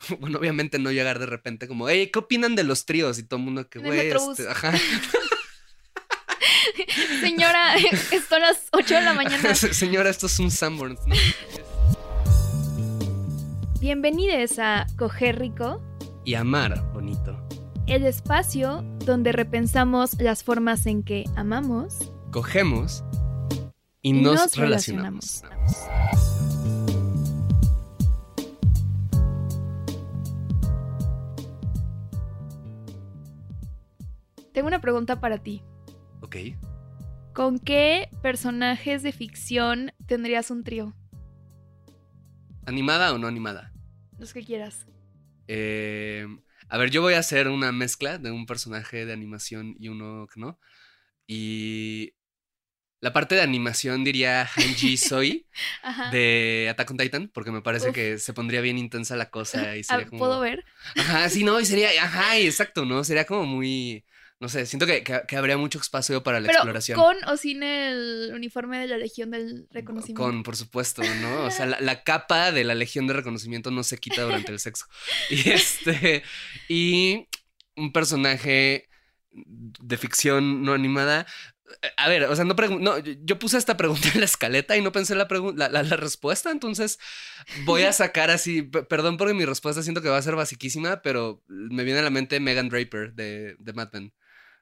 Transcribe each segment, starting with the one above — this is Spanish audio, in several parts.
Bueno, obviamente no llegar de repente como, hey, ¿qué opinan de los tríos? Y todo el mundo que, güey, este, ajá. Señora, son las 8 de la mañana. Señora, esto es un Sanborns. ¿no? Bienvenidos a Coger Rico, Y amar, bonito. el espacio donde repensamos las formas en que amamos Cogemos y, y nos, nos relacionamos. Tengo una pregunta para ti. Ok. ¿Con qué personajes de ficción tendrías un trío? ¿Animada o no animada? Los que quieras. Eh, a ver, yo voy a hacer una mezcla de un personaje de animación y uno que no. Y la parte de animación diría Hanji Soy de Attack on Titan, porque me parece Uf. que se pondría bien intensa la cosa y Ah, sería como... ¿Puedo ver? Ajá, sí, no, y sería, ajá, exacto, ¿no? Sería como muy, no sé, siento que, que- que habría mucho espacio para la Pero exploración. con o sin el uniforme de la Legión del Reconocimiento. Con, por supuesto, ¿no? O sea, la, la capa de la legión de reconocimiento no se quita durante el sexo. Y este, y un personaje de ficción no animada. A ver, o sea, no, no yo- puse esta pregunta en la escaleta y no pensé la, la, la- la respuesta, entonces voy a sacar así, perdón porque mi respuesta siento que va a ser basiquísima, pero me viene a la mente Megan Draper de, de Mad Men.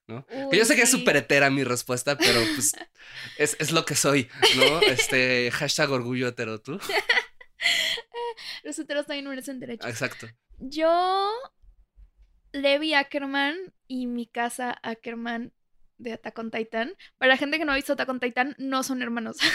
¿No? Que yo Uy, sé que es súper hetera mi respuesta, pero pues es, es lo que soy, ¿no? Este, hashtag orgullo hetero, ¿tú? Los heteros también merecen derecho. Exacto. Yo, Levi Ackerman y mi casa Ackerman de Attack on Titan. Para la gente que no ha visto Attack on Titan, no son hermanos.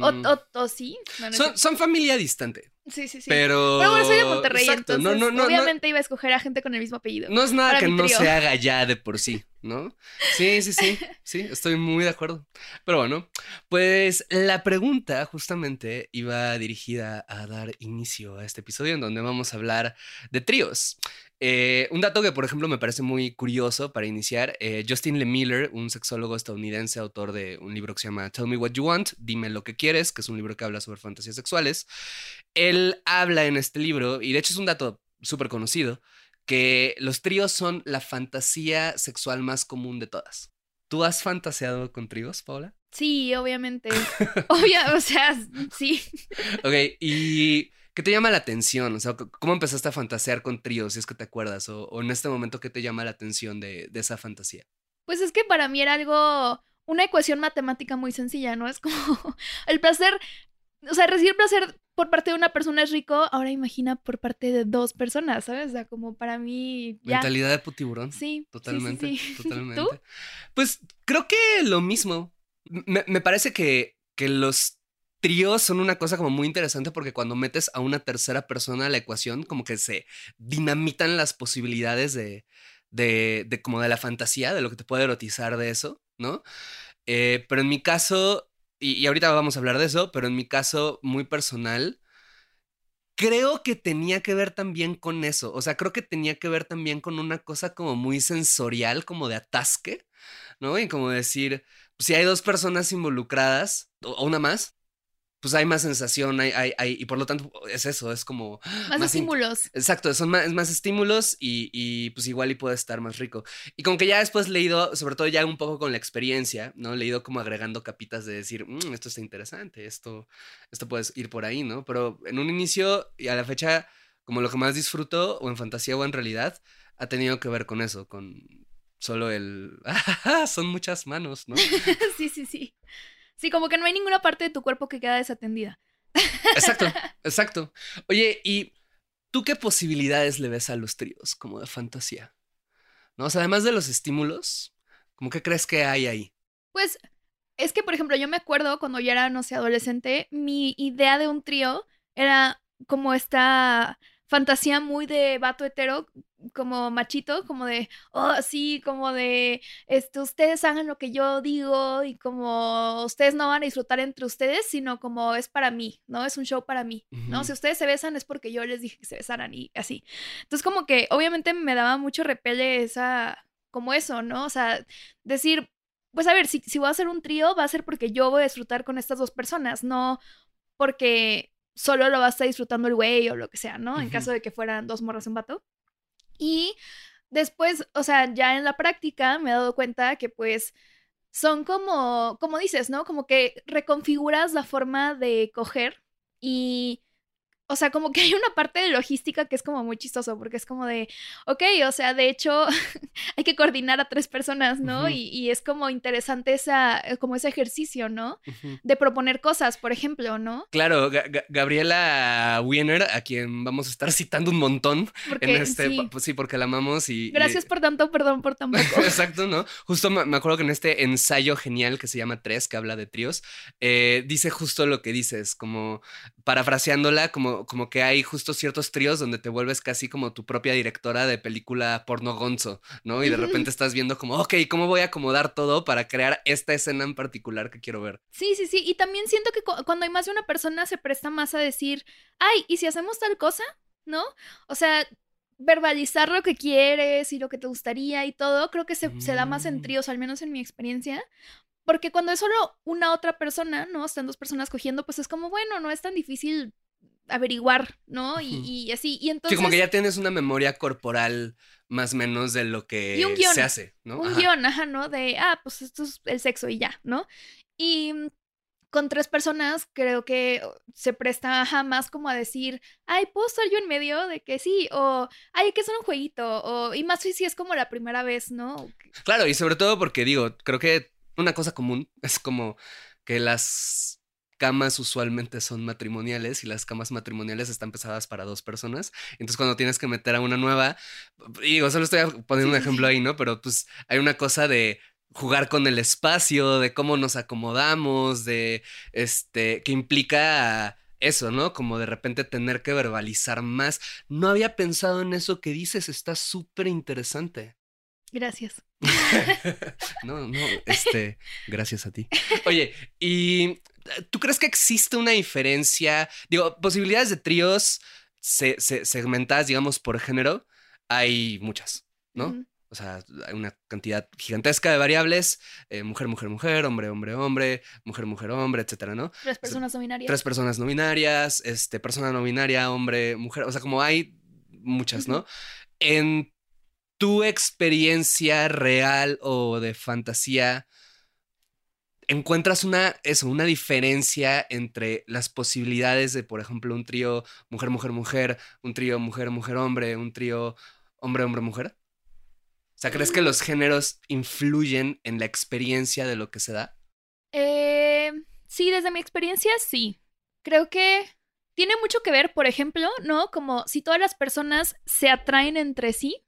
O, o, o sí. No, no es son, son familia distante, sí, sí, sí. pero... Pero bueno, soy de Monterrey, Exacto, entonces no, obviamente iba a escoger a gente con el mismo apellido. No, es nada que no se haga ya de por sí, ¿no? Sí, sí, sí, sí, estoy muy de acuerdo. Pero bueno, pues la pregunta justamente iba dirigida a dar inicio a este episodio en donde vamos a hablar de tríos. Eh, un dato que, por ejemplo, me parece muy curioso para iniciar, eh, Justin Lemiller, un sexólogo estadounidense, autor de un libro que se llama Tell Me What You Want, Dime lo que quieres, que es un libro que habla sobre fantasías sexuales, él habla en este libro, y de hecho es un dato súper conocido, que los tríos son la fantasía sexual más común de todas. ¿Tú has fantaseado con tríos, Paula? Sí, obviamente. Obvia, o sea, sí. Ok, ¿y qué te llama la atención? O sea, ¿cómo empezaste a fantasear con tríos, si es que te acuerdas? O, o en este momento, ¿qué te llama la atención de, de esa fantasía? Pues es que para mí era algo, una ecuación matemática muy sencilla, ¿no? Es como el placer, o sea, recibir placer por parte de una persona es rico, ahora imagina por parte de dos personas, ¿sabes? O sea, como para mí ya. Mentalidad de putiburón. Sí, sí, sí, Totalmente, sí. totalmente. ¿Tú? Pues creo que lo mismo. Me, me parece que, que los tríos son una cosa como muy interesante porque cuando metes a una tercera persona a la ecuación, como que se dinamitan las posibilidades de, de, de como de la fantasía, de lo que te puede erotizar de eso, ¿no? Eh, pero en mi caso, y, ahorita vamos a hablar de eso, pero en mi caso muy personal, creo que tenía que ver también con eso. O sea, creo que tenía que ver también con una cosa como muy sensorial, como de atasque, ¿no? Y como decir, si hay dos personas involucradas, o una más, pues hay más sensación, hay, hay, hay, y por lo tanto es eso, es como... Más, estímulos. Exacto, son más, más estímulos y, y, pues igual y puede estar más rico. Y como que ya después leído, sobre todo ya un poco con la experiencia, ¿no? Leído como agregando capitas de decir, "Mm, esto está interesante, esto, esto puede ir por ahí, ¿no? Pero en un inicio y a la fecha, como lo que más disfruto, o en fantasía o en realidad, ha tenido que ver con eso, con solo el... son muchas manos, ¿no? sí, sí, sí. Sí, como que no hay ninguna parte de tu cuerpo que queda desatendida. Exacto, exacto. Oye, ¿y tú qué posibilidades le ves a los tríos como de fantasía? ¿No? O sea, además de los estímulos, ¿cómo que crees que hay ahí? Pues es que, por ejemplo, yo me acuerdo cuando yo era, no sé, adolescente, mi idea de un trío era como esta fantasía muy de vato hetero, como machito, como de, oh, sí, como de, este, ustedes hagan lo que yo digo y como ustedes no van a disfrutar entre ustedes, sino como es para mí, ¿no? Es un show para mí, ¿no? Si ustedes se besan es porque yo les dije que se besaran y así. Entonces, como que obviamente me daba mucho repele esa, como eso, ¿no? O sea, decir, pues a ver, si, si voy a hacer un trío, va a ser porque yo voy a disfrutar con estas dos personas, no porque solo lo va a estar disfrutando el güey o lo que sea, ¿no? En caso de que fueran dos morras y un vato. Y después, o sea, ya en la práctica me he dado cuenta que pues son como, como dices, ¿no? Como que reconfiguras la forma de coger y o sea, como que hay una parte de logística que es como muy chistoso, porque es como de, ok, o sea, de hecho, hay que coordinar a tres personas, ¿no? y, es como interesante esa, eh, como ese ejercicio, ¿no? De proponer cosas, por ejemplo, ¿no? Claro, Gabriela Wiener, a quien vamos a estar citando un montón en este, sí. Pues sí, porque la amamos y... Gracias por tanto, perdón por tan poco. Exacto, ¿no? Justo me, acuerdo que en este ensayo genial que se llama Tres, que habla de tríos, eh, dice justo lo que dices, como parafraseándola, como, como que hay justo ciertos tríos donde te vuelves casi como tu propia directora de película porno gonzo, ¿no? Y de repente estás viendo como, ok, ¿cómo voy a acomodar todo para crear esta escena en particular que quiero ver? Sí, sí, sí. Y también siento que cuando hay más de una persona se presta más a decir, ay, ¿y si hacemos tal cosa? ¿No? O sea, verbalizar lo que quieres y lo que te gustaría y todo, creo que se, se, da más en mm. tríos, al menos en mi experiencia, porque cuando es solo una otra persona, ¿no? Están dos personas cogiendo, pues es como, bueno, no es tan difícil averiguar, ¿no? Y, así. Y entonces. Sí, como que ya tienes una memoria corporal más o menos de lo que se hace, ¿no? Un guion, ajá, ¿no? De, ah, pues esto es el sexo y ya, ¿no? Y con tres personas creo que se presta jamás como a decir, ay, ¿puedo estar yo en medio de que sí? O, ay, hay que hacer un jueguito. O, y más si es como la primera vez, ¿no? Claro, y sobre todo porque digo, creo que una cosa común es como que las camas usualmente son matrimoniales y las camas matrimoniales están pesadas para dos personas. Entonces, cuando tienes que meter a una nueva, digo, solo estoy poniendo un ejemplo ahí, ¿no? Pero pues hay una cosa de jugar con el espacio, de cómo nos acomodamos, de este, que implica eso, ¿no? Como de repente tener que verbalizar más. No había pensado en eso que dices, está súper interesante. Gracias. no, no, este, gracias a ti. Oye, ¿y tú crees que existe una diferencia? Digo, posibilidades de tríos se, segmentadas, digamos, por género, hay muchas, ¿no? O sea, hay una cantidad gigantesca de variables, eh, mujer, mujer, mujer, hombre, hombre, hombre, mujer, mujer, hombre, etcétera, ¿no? Tres personas no binarias. Tres personas no binarias, este, persona no binaria, hombre, mujer, o sea, como hay muchas, ¿no? En tu experiencia real o de fantasía, encuentras una, eso, una diferencia entre las posibilidades de, por ejemplo, un trío mujer, mujer, mujer, un trío mujer, mujer, hombre, un trío hombre, hombre, mujer? O sea, ¿crees que los géneros influyen en la experiencia de lo que se da? Eh, sí, desde mi experiencia, sí. Creo que tiene mucho que ver, por ejemplo, ¿no? Como si todas las personas se atraen entre sí,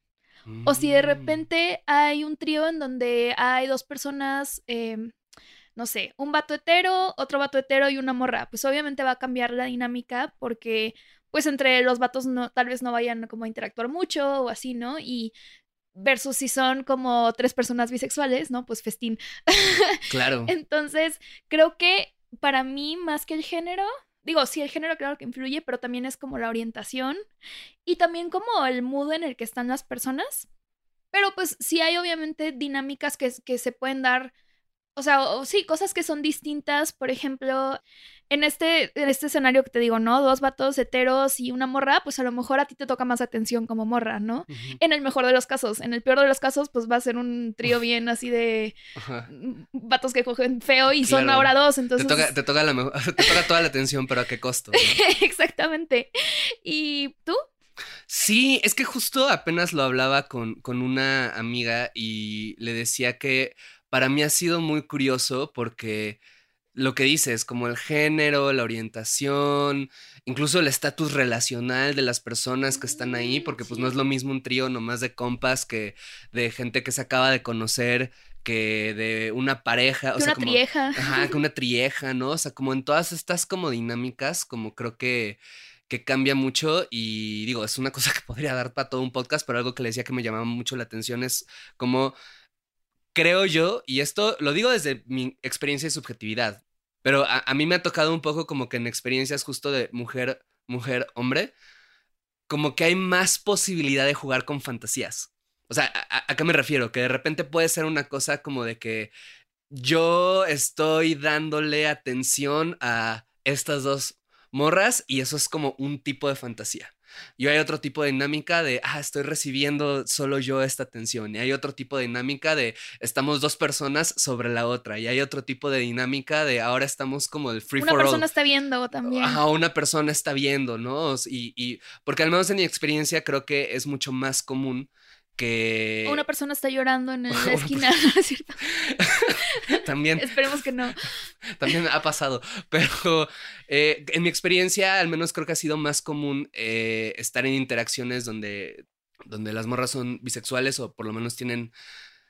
o si de mm. repente hay un trío en donde hay dos personas, em, no sé, un vato hetero, otro vato hetero y una morra, pues obviamente va a cambiar la dinámica porque pues entre los vatos no, tal vez no vayan como a interactuar mucho o así, ¿no? Y versus si son como tres personas bisexuales, ¿no? Pues festín. Claro. Entonces, creo que para mí, más que el género, digo, sí, el género claro que influye, pero también es como la orientación y también como el mood en el que están las personas. Pero pues sí hay obviamente dinámicas que, que se pueden dar o sea, sí, cosas que son distintas, por ejemplo, en este, en este escenario que te digo, ¿no? Dos vatos heteros y una morra, pues a lo mejor a ti te toca más atención como morra, ¿no? En el mejor de los casos. En el peor de los casos, pues va a ser un trío bien así de vatos que cogen feo y son ahora dos, entonces... Te toca, te toca, la, te toca toda la atención, pero ¿a qué costo? Exactamente. ¿Y tú? Sí, es que justo apenas lo hablaba con, con una amiga y le decía que para mí ha sido muy curioso porque lo que dices, como el género, la orientación, incluso el estatus relacional de las personas que están ahí, porque pues no es lo mismo un trío nomás de compas que de gente que se acaba de conocer, que de una pareja, o Que sea, una como, trieja. ajá, que una trieja, ¿no? O sea, como en todas estas como dinámicas, como creo que que cambia mucho y digo, es una cosa que podría dar para todo un podcast, pero algo que le decía que me llamaba mucho la atención es como creo yo, y esto lo digo desde mi experiencia y subjetividad, pero a, mí me ha tocado un poco como que en experiencias justo de mujer, mujer, hombre, como que hay más posibilidad de jugar con fantasías. O sea, ¿a, a- a qué me refiero? Que de repente puede ser una cosa como de que yo estoy dándole atención a estas dos morras y eso es como un tipo de fantasía. Y hay otro tipo de dinámica de, ah, estoy recibiendo solo yo esta atención. Y hay otro tipo de dinámica de, estamos dos personas sobre la otra. Y hay otro tipo de dinámica de, ahora estamos como el free Una for all. persona está viendo también. Ajá, una persona está viendo, ¿no? Y, y porque al menos en mi experiencia creo que es mucho más común que Una persona está llorando en la esquina, ¿no es cierto? también Esperemos que no. también ha pasado, pero eh, en mi experiencia al menos creo que ha sido más común eh, estar en interacciones donde, donde las morras son bisexuales o por lo menos tienen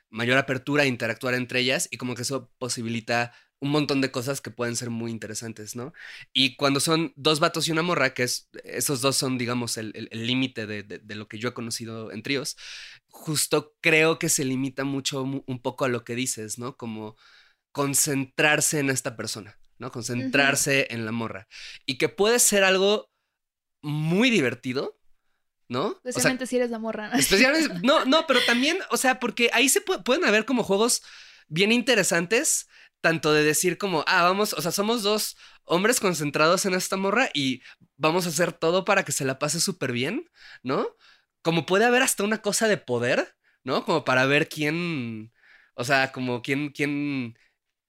mayor apertura a interactuar entre ellas y como que eso posibilita un montón de cosas que pueden ser muy interesantes, ¿no? Y cuando son dos vatos y una morra, que es, esos dos son, digamos, el límite de, de- de lo que yo he conocido en tríos, justo creo que se limita mucho mu- un poco a lo que dices, ¿no? Como concentrarse en esta persona, ¿no? Concentrarse en la morra. Y que puede ser algo muy divertido, ¿no? O sea, Especialmente si eres la morra. ¿no? Especialmente, no, no, pero también, o sea, porque ahí se pu- pueden haber como juegos bien interesantes, tanto de decir como, ah, vamos, o sea, somos dos hombres concentrados en esta morra y vamos a hacer todo para que se la pase súper bien, ¿no? Como puede haber hasta una cosa de poder, ¿no? Como para ver quién, o sea, como quién, quién,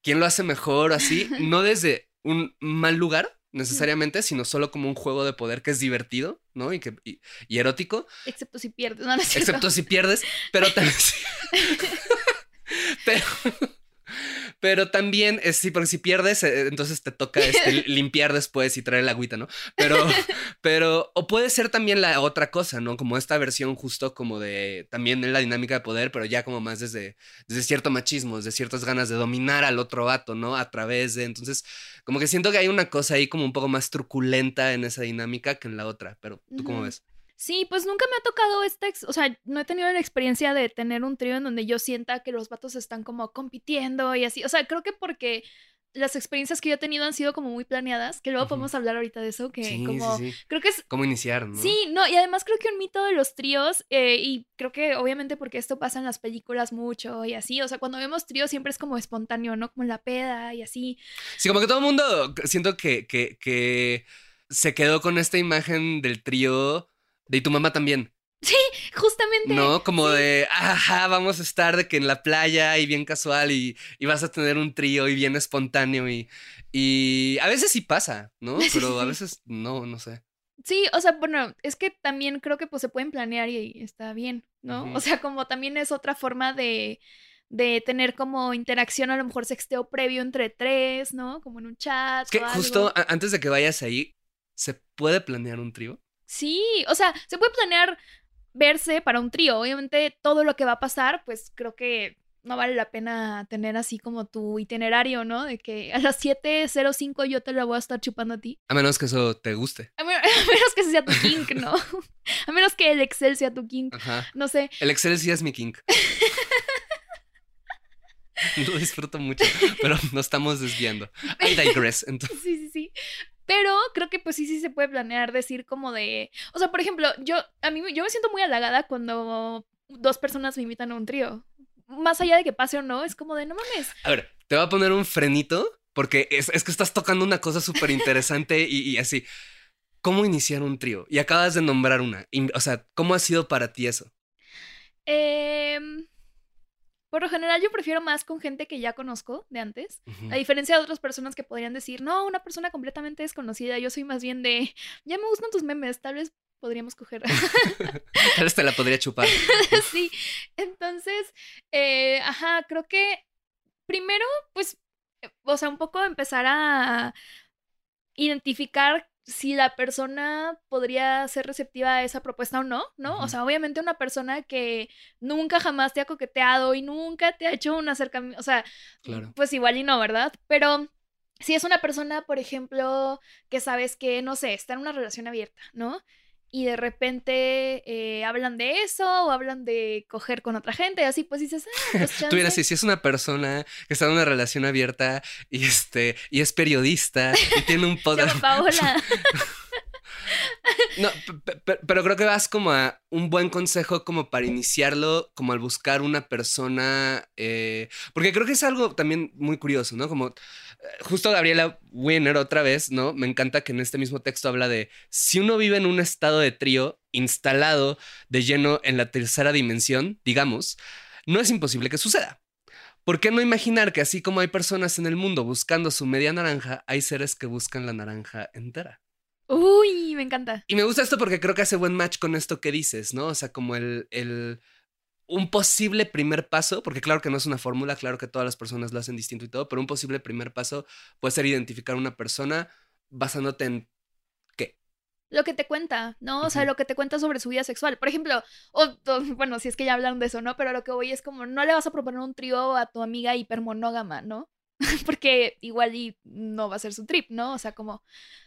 quién lo hace mejor, así, no desde un mal lugar necesariamente, sino solo como un juego de poder que es divertido, ¿no? Y, que, y, y erótico. Excepto si pierdes. No, no es cierto. Excepto si pierdes, pero también. pero, pero también, eh, sí, porque si pierdes, eh, entonces te toca este, limpiar después y traer el agüita, ¿no? Pero, pero, o puede ser también la otra cosa, ¿no? Como esta versión justo como de, también en la dinámica de poder, pero ya como más desde, desde cierto machismo, desde ciertas ganas de dominar al otro vato, ¿no? A través de, entonces, como que siento que hay una cosa ahí como un poco más truculenta en esa dinámica que en la otra, pero ¿tú cómo ves? Sí, pues nunca me ha tocado esta, o sea, no he tenido la experiencia de tener un trío en donde yo sienta que los vatos están como compitiendo y así, o sea, creo que porque las experiencias que yo he tenido han sido como muy planeadas, que luego podemos hablar ahorita de eso, que Sí, como, sí, sí. creo que es, ¿Cómo iniciar, no? sí, no, y además creo que un mito de los tríos, eh, y creo que obviamente porque esto pasa en las películas mucho y así, o sea, cuando vemos tríos siempre es como espontáneo, ¿no? Como en la peda y así. Sí, como que todo el mundo siento que, que, que se quedó con esta imagen del trío de y tu mamá también, Justamente. ¿no? Como sí. de, ajá, vamos a estar de que en la playa y bien casual y, y vas a tener un trío y bien espontáneo y, y a veces sí pasa, ¿no? Sí, Pero a sí. veces no, no sé. Sí, o sea, bueno, es que también creo que pues se pueden planear y está bien, ¿no? O sea, como también es otra forma de, de tener como interacción, a lo mejor sexteo previo entre tres, ¿no? Como en un chat. Es que o algo. justo antes de que vayas ahí, ¿se puede planear un trío? Sí, o sea, se puede planear verse para un trío. Obviamente, todo lo que va a pasar, pues creo que no vale la pena tener así como tu itinerario, ¿no? De que a las 7.05 yo te la voy a estar chupando a ti. A menos que eso te guste. A, men- a menos que sea tu kink, ¿no? A menos que el Excel sea tu kink. Ajá. No sé. El Excel sí es mi kink. Lo disfruto mucho, pero nos estamos desviando. I digress. Entonces, Sí, sí, sí. Pero creo que pues sí, sí se puede planear decir como de... O sea, por ejemplo, yo, a mí, yo me siento muy halagada cuando dos personas me invitan a un trío. Más allá de que pase o no, es como de no mames. a ver, te voy a poner un frenito porque es, es que estás tocando una cosa súper interesante y, y así. ¿Cómo iniciar un trío? Y acabas de nombrar una. O sea, ¿cómo ha sido para ti eso? Em, por lo general yo prefiero más con gente que ya conozco de antes. A diferencia de otras personas que podrían decir, no, una persona completamente desconocida. Yo soy más bien de, ya me gustan tus memes, tal vez podríamos coger. Tal vez te la podría chupar. sí. Entonces, eh, ajá, creo que primero, pues, eh, o sea, un poco empezar a identificar si la persona podría ser receptiva a esa propuesta o no, ¿no? O sea, obviamente una persona que nunca jamás te ha coqueteado y nunca te ha hecho un acercamiento, o sea, pues igual y no, ¿verdad? Pero si es una persona, por ejemplo, que sabes que, no sé, está en una relación abierta, ¿no? Y de repente eh, hablan de eso o hablan de coger con otra gente, y así pues dices, ah, pues Tú dirás, si, si es una persona que está en una relación abierta y este y es periodista y tiene un podcast. Paola. No, pero creo que vas como a un buen consejo como para iniciarlo, como al buscar una persona, eh, porque creo que es algo también muy curioso, ¿no? Como justo Gabriela Winner otra vez, ¿no? Me encanta que en este mismo texto habla de si uno vive en un estado de trío instalado de lleno en la tercera dimensión, digamos, no es imposible que suceda. ¿Por qué no imaginar que así como hay personas en el mundo buscando su media naranja, hay seres que buscan la naranja entera? Uy, me encanta. Y me gusta esto porque creo que hace buen match con esto que dices, ¿no? O sea, como el, el un posible primer paso, porque claro que no es una fórmula, claro que todas las personas lo hacen distinto y todo, pero un posible primer paso puede ser identificar a una persona basándote en qué. Lo que te cuenta, ¿no? O sea, lo que te cuenta sobre su vida sexual. Por ejemplo, o, bueno, si es que ya hablaron de eso, ¿no? Pero lo que voy es como, no le vas a proponer un trío a tu amiga hipermonógama, ¿no? porque igual y no va a ser su trip, ¿no? O sea, como,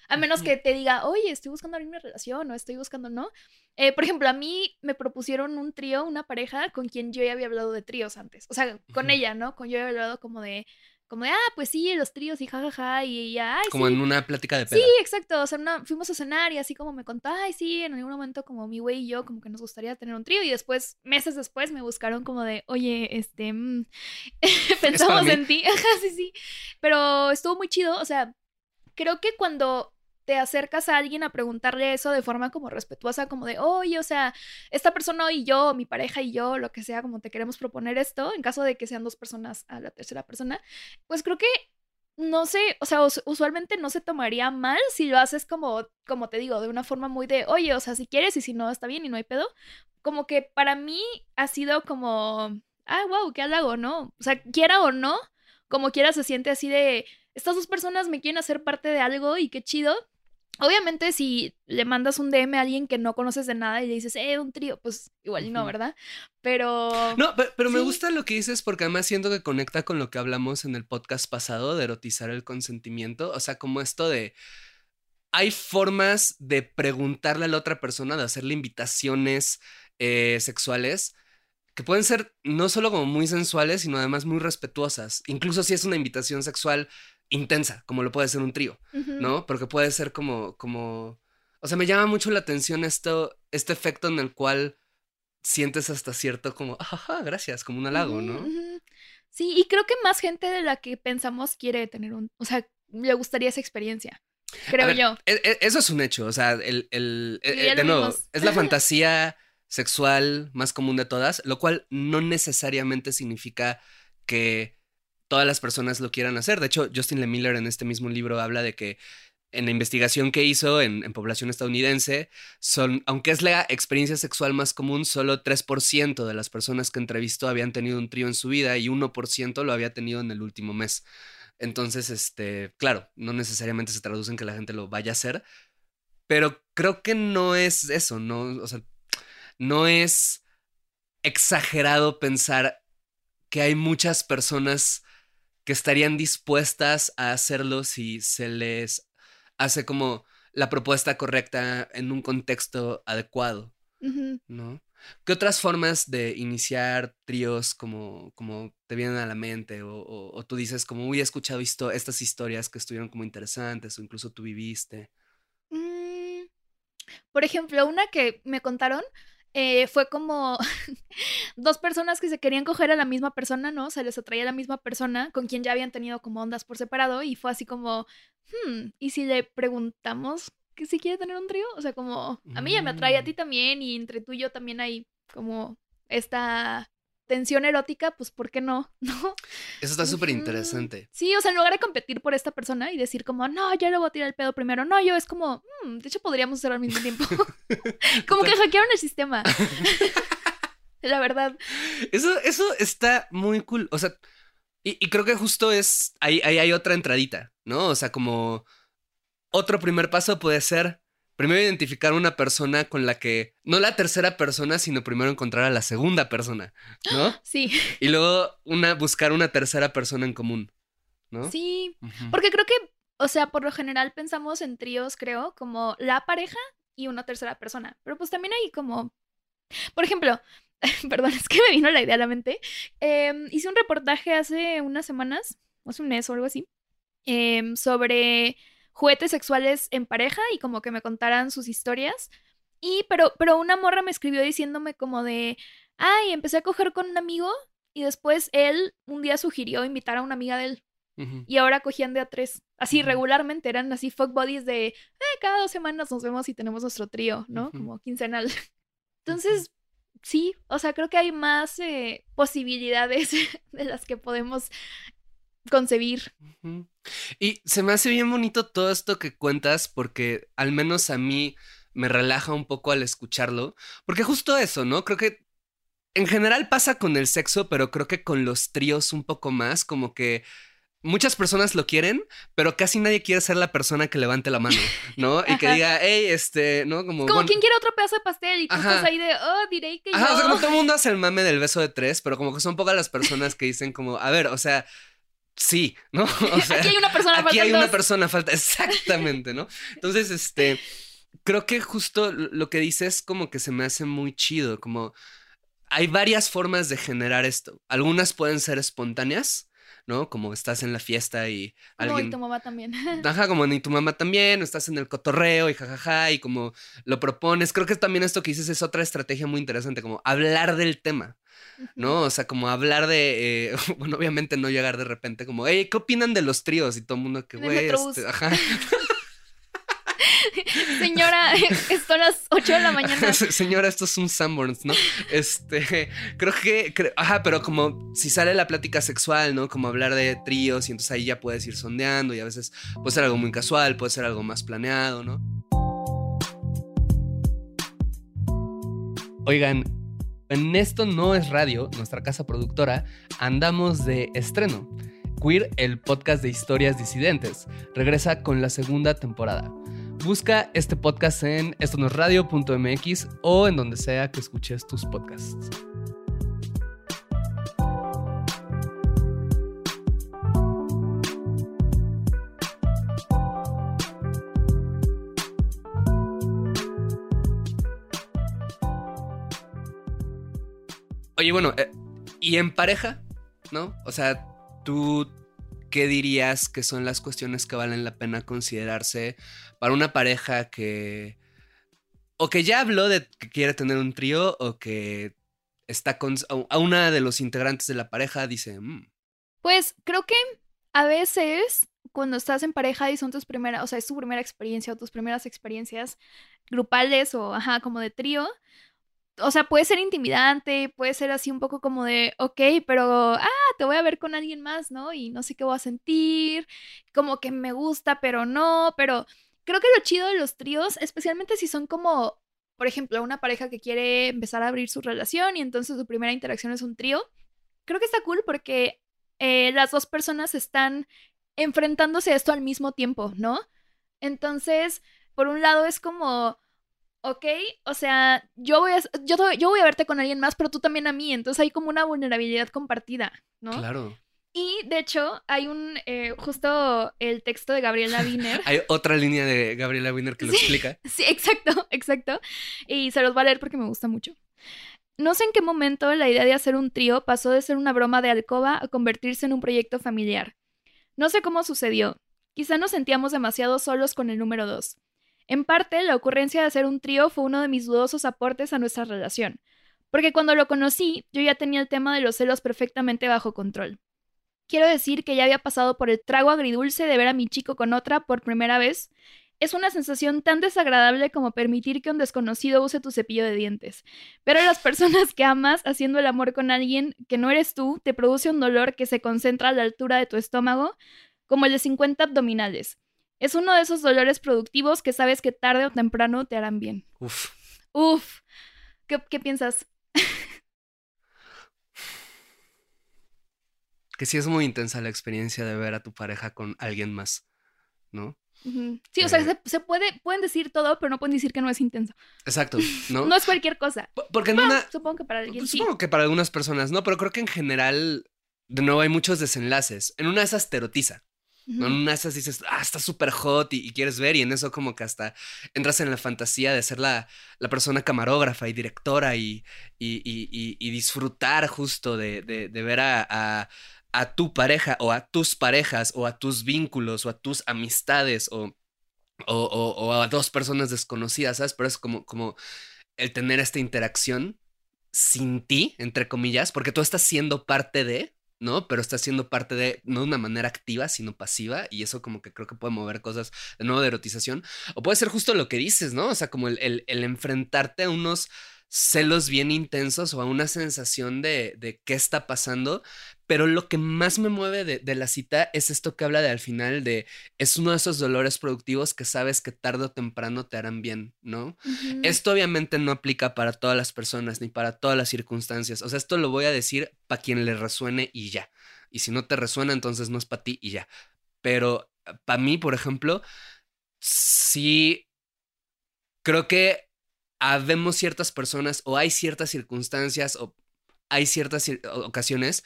a menos que te diga, oye, estoy buscando abrir una relación o estoy buscando, ¿no? Eh, por ejemplo, a mí me propusieron un trío, una pareja con quien yo ya había hablado de tríos antes, o sea, con ella, ¿no? Con yo había hablado como de, como de, ah, pues sí, los tríos y jajaja, y ya, Como en una plática de peda. Sí, exacto, o sea, fuimos a cenar y así como me contó, ay, sí, en algún momento como mi güey y yo como que nos gustaría tener un trío y después, meses después, me buscaron como de, oye, este, mm, pensamos en ti, ajá, sí, sí, pero estuvo muy chido, o sea, creo que cuando te acercas a alguien a preguntarle eso de forma como respetuosa, como de, oye, o sea, esta persona y yo, mi pareja y yo, lo que sea, como te queremos proponer esto, en caso de que sean dos personas a la tercera persona, pues creo que no sé, o sea, usualmente no se tomaría mal si lo haces como, como te digo, de una forma muy de, oye, o sea, si quieres y si no, está bien y no hay pedo. Como que para mí ha sido como, ah, wow, qué halago, ¿no? O sea, quiera o no, como quiera se siente así de, estas dos personas me quieren hacer parte de algo y qué chido. Obviamente, si le mandas un DM a alguien que no conoces de nada y le dices, eh, un trío, pues igual no, ¿verdad? Pero. No, pero, me gusta lo que dices porque además siento que conecta con lo que hablamos en el podcast pasado de erotizar el consentimiento. O sea, como esto de. Hay formas de preguntarle a la otra persona, de hacerle invitaciones eh, sexuales que pueden ser no solo como muy sensuales, sino además muy respetuosas. Incluso si es una invitación sexual intensa, como lo puede ser un trío, ¿no? Porque puede ser como, como, o sea, me llama mucho la atención esto, este efecto en el cual sientes hasta cierto como, ajá, gracias, como un halago, ¿no? Sí, y creo que más gente de la que pensamos quiere tener un, o sea, le gustaría esa experiencia. Creo yo. E, e, eso es un hecho, o sea, el, el, e, de nuevo, es la fantasía sexual más común de todas, lo cual no necesariamente significa que todas las personas lo quieran hacer. De hecho, Justin Lemiller en este mismo libro habla de que en la investigación que hizo en, población estadounidense, son, aunque es la experiencia sexual más común, solo 3% de las personas que entrevistó habían tenido un trío en su vida y 1% lo había tenido en el último mes. Entonces, este, claro, no necesariamente se traduce en que la gente lo vaya a hacer, pero creo que no es eso, no, o sea, no es exagerado pensar que hay muchas personas que estarían dispuestas a hacerlo si se les hace como la propuesta correcta en un contexto adecuado, ¿no? ¿Qué otras formas de iniciar tríos como, como te vienen a la mente? O, tú dices como, uy, he escuchado estas historias que estuvieron como interesantes o incluso tú viviste. Mm, por ejemplo, una que me contaron eh, fue como dos personas que se querían coger a la misma persona, ¿no? Se les atraía a la misma persona con quien ya habían tenido como ondas por separado y fue así como, hmm, ¿y si le preguntamos que si quiere tener un trío? O sea, como, a mí ya me atrae a ti mm. también y entre tú y yo también hay como esta tensión erótica, pues ¿por qué no? ¿No? Eso está súper interesante. Sí, o sea, en lugar de competir por esta persona y decir como, no, yo le voy a tirar el pedo primero. No, yo es como, "Mm, de hecho podríamos hacerlo al mismo tiempo. como que hackearon el sistema. La verdad. Eso, eso está muy cool. O sea, y, y creo que justo es. Ahí, ahí hay otra entradita, ¿no? O sea, como. Otro primer paso puede ser. Primero identificar una persona con la que. No la tercera persona, sino primero encontrar a la segunda persona, ¿no? Sí, Y luego una, buscar una tercera persona en común, ¿no? sí. Porque creo que, o sea, por lo general pensamos en tríos, creo, como la pareja y una tercera persona. Pero pues también hay como, por ejemplo, perdón, es que me vino la idea a la mente. Em, hice un reportaje hace unas semanas, hace un mes o algo así, em, sobre juguetes sexuales en pareja y como que me contaran sus historias. Y, pero, pero una morra me escribió diciéndome como de, ay, empecé a coger con un amigo y después él un día sugirió invitar a una amiga de él y ahora cogían de a tres. Así regularmente eran así fuck buddies de "Eh, cada dos semanas nos vemos y tenemos nuestro trío, ¿no? Como quincenal. Entonces, sí, o sea, creo que hay más eh, posibilidades de las que podemos concebir. Y se me hace bien bonito todo esto que cuentas porque al menos a mí me relaja un poco al escucharlo, porque justo eso, ¿no? Creo que en general pasa con el sexo, pero creo que con los tríos un poco más, como que muchas personas lo quieren, pero casi nadie quiere ser la persona que levante la mano, ¿no? Y que diga, hey, este, ¿no? Como, Como bueno, quien quiere otro pedazo de pastel y tú Ajá. estás ahí de, oh, diré que Ajá, o sea, yo. como todo el mundo hace el mame del beso de tres, pero como que son pocas las personas que dicen como, a ver, o sea, sí, ¿no? O sea, Aquí hay una persona, Aquí faltan hay una persona, falta exactamente, ¿no? Entonces, este, creo que justo lo que dices como que se me hace muy chido, como hay varias formas de generar esto. Algunas pueden ser espontáneas, ¿no? Como estás en la fiesta y No, y alguien... tu mamá también. Ajá, como ni tu mamá también, o estás en el cotorreo y jajaja, y como lo propones. Creo que también esto que dices es otra estrategia muy interesante, como hablar del tema, ¿no? O sea, como hablar de, eh, bueno, obviamente no llegar de repente como, hey, ¿qué opinan de los tríos? Y todo el mundo que, güey, este, ajá. Señora, son las 8 de la mañana. Señora, esto es un Sanborns, ¿no? Este, creo que, cre- ajá, pero como si sale la plática sexual, ¿no? Como hablar de tríos y entonces ahí ya puedes ir sondeando y a veces puede ser algo muy casual, puede ser algo más planeado, ¿no? Oigan, en esto no es radio, nuestra casa productora, andamos de estreno. Queer, el podcast de historias disidentes, regresa con la segunda temporada. Busca este podcast en estonosradio.mx o en donde sea que escuches tus podcasts. Oye, bueno, eh, ¿y en pareja? ¿No? O sea, ¿tú qué dirías que son las cuestiones que valen la pena considerarse para una pareja que o que ya habló de que quiere tener un trío o que está con a una de los integrantes de la pareja dice, "Mm, Pues creo que a veces cuando estás en pareja y son tus primeras, o sea, es tu primera experiencia o tus primeras experiencias grupales o, ajá, como de trío, o sea, puede ser intimidante, puede ser así un poco como de, ok, pero, ah, te voy a ver con alguien más, ¿no? Y no sé qué voy a sentir, como que me gusta, pero no, pero creo que lo chido de los tríos, especialmente si son como, por ejemplo, una pareja que quiere empezar a abrir su relación y entonces su primera interacción es un trío, creo que está cool porque eh, las dos personas están enfrentándose a esto al mismo tiempo, ¿no? Entonces, por un lado es como, ok, o sea, yo voy a, yo, yo voy a verte con alguien más, pero tú también a mí, entonces hay como una vulnerabilidad compartida, ¿no? claro. Y de hecho, hay un, eh, justo el texto de Gabriela Wiener. Hay otra línea de Gabriela Wiener que lo Sí. explica. Sí, exacto, exacto. Y se los voy a leer porque me gusta mucho. No sé en qué momento la idea de hacer un trío pasó de ser una broma de alcoba a convertirse en un proyecto familiar. No sé cómo sucedió. Quizá nos sentíamos demasiado solos con el número dos. En parte, la ocurrencia de hacer un trío fue uno de mis dudosos aportes a nuestra relación, porque cuando lo conocí, yo ya tenía el tema de los celos perfectamente bajo control. Quiero decir que ya había pasado por el trago agridulce de ver a mi chico con otra por primera vez Es una sensación tan desagradable como permitir que un desconocido use tu cepillo de dientes. Pero las personas que amas haciendo el amor con alguien que no eres tú te produce un dolor que se concentra a la altura de tu estómago, como el de 50 abdominales. Es uno de esos dolores productivos que sabes que tarde o temprano te harán bien. Uf. Uf. ¿Qué, qué piensas? que sí es muy intensa la experiencia de ver a tu pareja con alguien más, ¿no? Sí, o sea, Eh. se, se puede, pueden decir todo, pero no pueden decir que no es intenso. Exacto, ¿no? No es cualquier cosa. P- Porque en Bueno, una... supongo que para alguien pues sí. Supongo que para algunas personas no, pero creo que en general, de nuevo, hay muchos desenlaces. En una de esas te erotiza. ¿No? En una de esas dices, ah, está súper hot y, quieres ver, y en eso como que hasta entras en la fantasía de ser la, la persona camarógrafa y directora y, y, y- disfrutar justo de, de- ver a, a- tu pareja o a tus parejas o a tus vínculos o a tus amistades o, o, o- o a dos personas desconocidas, ¿sabes? Pero es como, como el tener esta interacción sin ti, entre comillas, porque tú estás siendo parte de, ¿no? Pero estás siendo parte de, no de una manera activa, sino pasiva, y eso como que creo que puede mover cosas de nuevo de erotización, o puede ser justo lo que dices, ¿no? O sea, como el, el- el enfrentarte a unos celos bien intensos o a una sensación de, de qué está pasando, pero lo que más me mueve de, de la cita es esto que habla de al final de, es uno de esos dolores productivos que sabes que tarde o temprano te harán bien, ¿no? Esto obviamente no aplica para todas las personas ni para todas las circunstancias. O sea, esto lo voy a decir para quien le resuene y ya. Y si no te resuena, entonces no es para ti y ya. Pero para mí, por ejemplo, sí creo que habemos ciertas personas o hay ciertas circunstancias o hay ciertas ocasiones